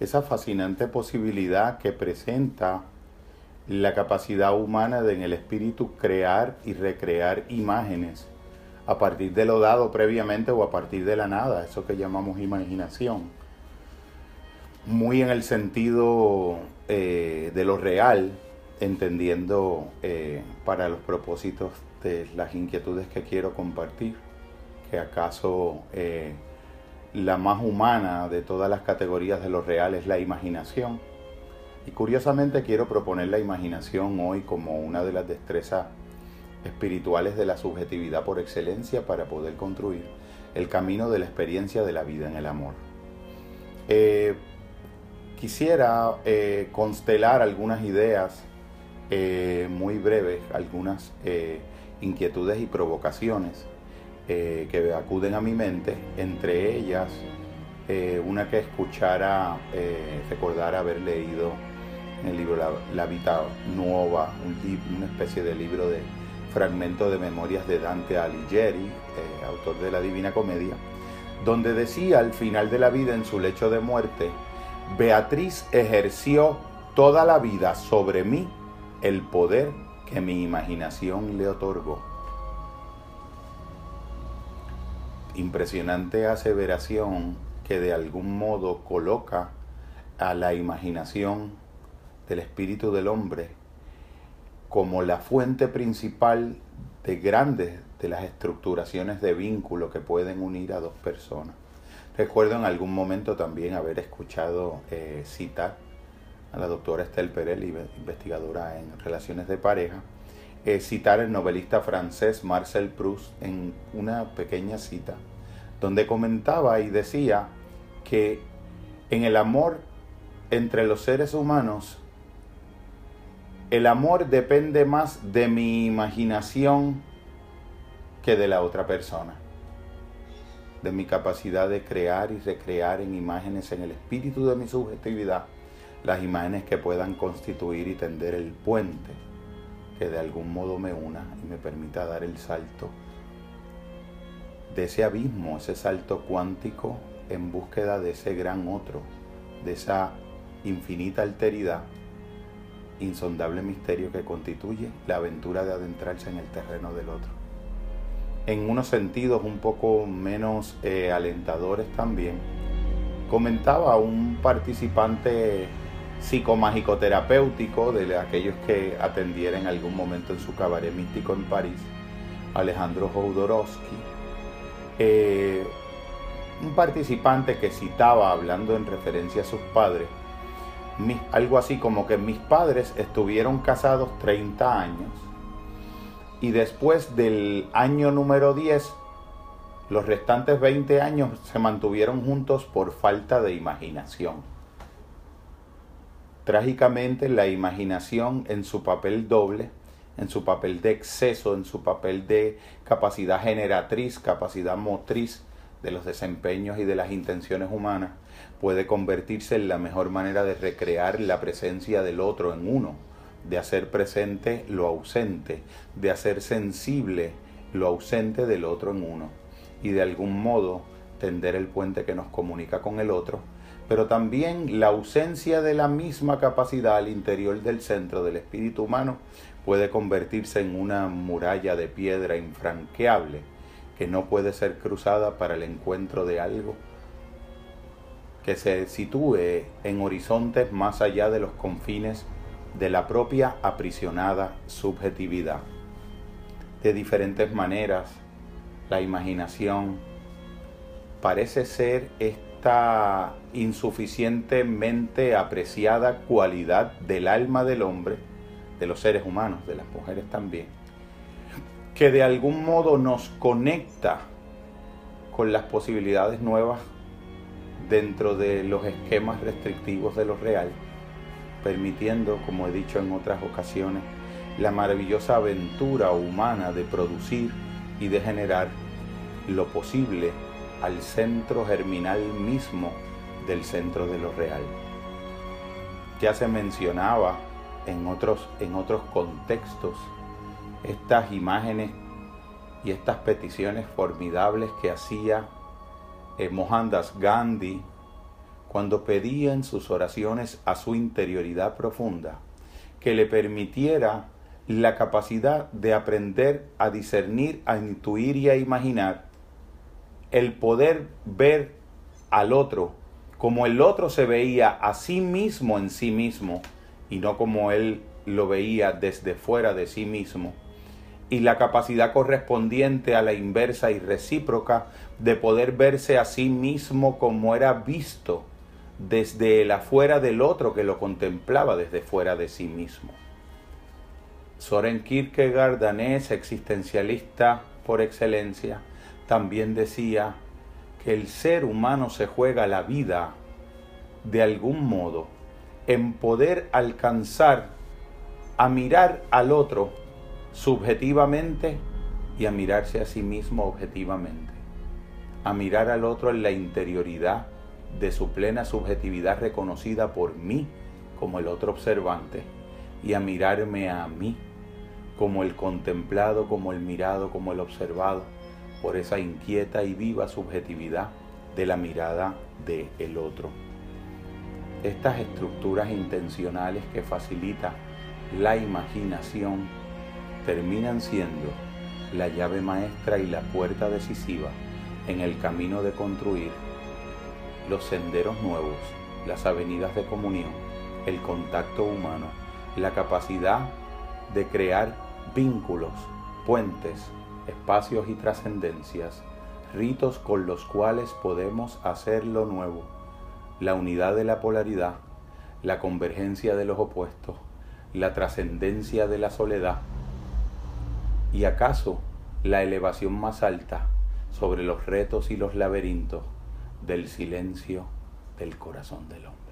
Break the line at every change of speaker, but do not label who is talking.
esa fascinante posibilidad que presenta la capacidad humana de en el espíritu crear y recrear imágenes a partir de lo dado previamente o a partir de la nada, eso que llamamos imaginación. Muy en el sentido eh, de lo real, entendiendo eh, para los propósitos de las inquietudes que quiero compartir, que acaso eh, la más humana de todas las categorías de lo real es la imaginación. Y curiosamente quiero proponer la imaginación hoy como una de las destrezas espirituales de la subjetividad por excelencia para poder construir el camino de la experiencia de la vida en el amor. Eh, quisiera eh, constelar algunas ideas eh, muy breves, algunas inquietudes y provocaciones que acuden a mi mente, entre ellas una que escuchara, recordara haber leído en el libro La, Vita Nuova, una especie de libro de fragmento de Memorias de Dante Alighieri, eh, autor de la Divina Comedia, donde decía al final de la vida en su lecho de muerte, Beatriz ejerció toda la vida sobre mí el poder que mi imaginación le otorgó. Impresionante aseveración que de algún modo coloca a la imaginación del espíritu del hombre como la fuente principal de grandes de las estructuraciones de vínculo que pueden unir a dos personas. Recuerdo en algún momento también haber escuchado eh, citar a la doctora Estelle Perel, investigadora en relaciones de pareja, eh, citar al novelista francés Marcel Proust en una pequeña cita, donde comentaba y decía que en el amor entre los seres humanos el amor depende más de mi imaginación que de la otra persona, de mi capacidad de crear y recrear en imágenes en el espíritu de mi subjetividad las imágenes que puedan constituir y tender el puente que de algún modo me una y me permita dar el salto de ese abismo, ese salto cuántico en búsqueda de ese gran otro, de esa infinita alteridad insondable misterio que constituye la aventura de adentrarse en el terreno del otro. En unos sentidos un poco menos eh, alentadores también, comentaba un participante psicomágico terapéutico de aquellos que atendiera en algún momento en su cabaret místico en París, Alejandro Jodorowsky, eh, un participante que citaba, hablando en referencia a sus padres, algo así como que mis padres estuvieron casados 30 años y después del año número 10, los restantes 20 años se mantuvieron juntos por falta de imaginación. Trágicamente la imaginación en su papel doble, en su papel de exceso, en su papel de capacidad generatriz, capacidad motriz de los desempeños y de las intenciones humanas, puede convertirse en la mejor manera de recrear la presencia del otro en uno, de hacer presente lo ausente, de hacer sensible lo ausente del otro en uno y de algún modo tender el puente que nos comunica con el otro, pero también la ausencia de la misma capacidad al interior del centro del espíritu humano puede convertirse en una muralla de piedra infranqueable que no puede ser cruzada para el encuentro de algo que se sitúe en horizontes más allá de los confines de la propia aprisionada subjetividad. De diferentes maneras, la imaginación parece ser insuficientemente apreciada cualidad del alma del hombre, de los seres humanos, de las mujeres también, que de algún modo nos conecta con las posibilidades nuevas dentro de los esquemas restrictivos de lo real, permitiendo, como he dicho en otras ocasiones, la maravillosa aventura humana de producir y de generar lo posible al centro germinal mismo del centro de lo real. Ya se mencionaba en otros, en otros contextos estas imágenes y estas peticiones formidables que hacía eh, Mohandas Gandhi cuando pedía en sus oraciones a su interioridad profunda que le permitiera la capacidad de aprender a discernir, a intuir y a imaginar, el poder ver al otro como el otro se veía a sí mismo en sí mismo y no como él lo veía desde fuera de sí mismo, y la capacidad correspondiente a la inversa y recíproca de poder verse a sí mismo como era visto desde el afuera del otro que lo contemplaba desde fuera de sí mismo. Soren Kierkegaard, danés, existencialista por excelencia, también decía que el ser humano se juega la vida de algún modo en poder alcanzar a mirar al otro subjetivamente y a mirarse a sí mismo objetivamente, a mirar al otro en la interioridad de su plena subjetividad reconocida por mí como el otro observante y a mirarme a mí como el contemplado, como el mirado, como el observado, por esa inquieta y viva subjetividad de la mirada de el otro. Estas estructuras intencionales que facilita la imaginación terminan siendo la llave maestra y la puerta decisiva en el camino de construir los senderos nuevos, las avenidas de comunión, el contacto humano, la capacidad de crear vínculos, puentes, espacios y trascendencias, ritos con los cuales podemos hacer lo nuevo, la unidad de la polaridad, la convergencia de los opuestos, la trascendencia de la soledad y acaso la elevación más alta sobre los retos y los laberintos del silencio del corazón del hombre.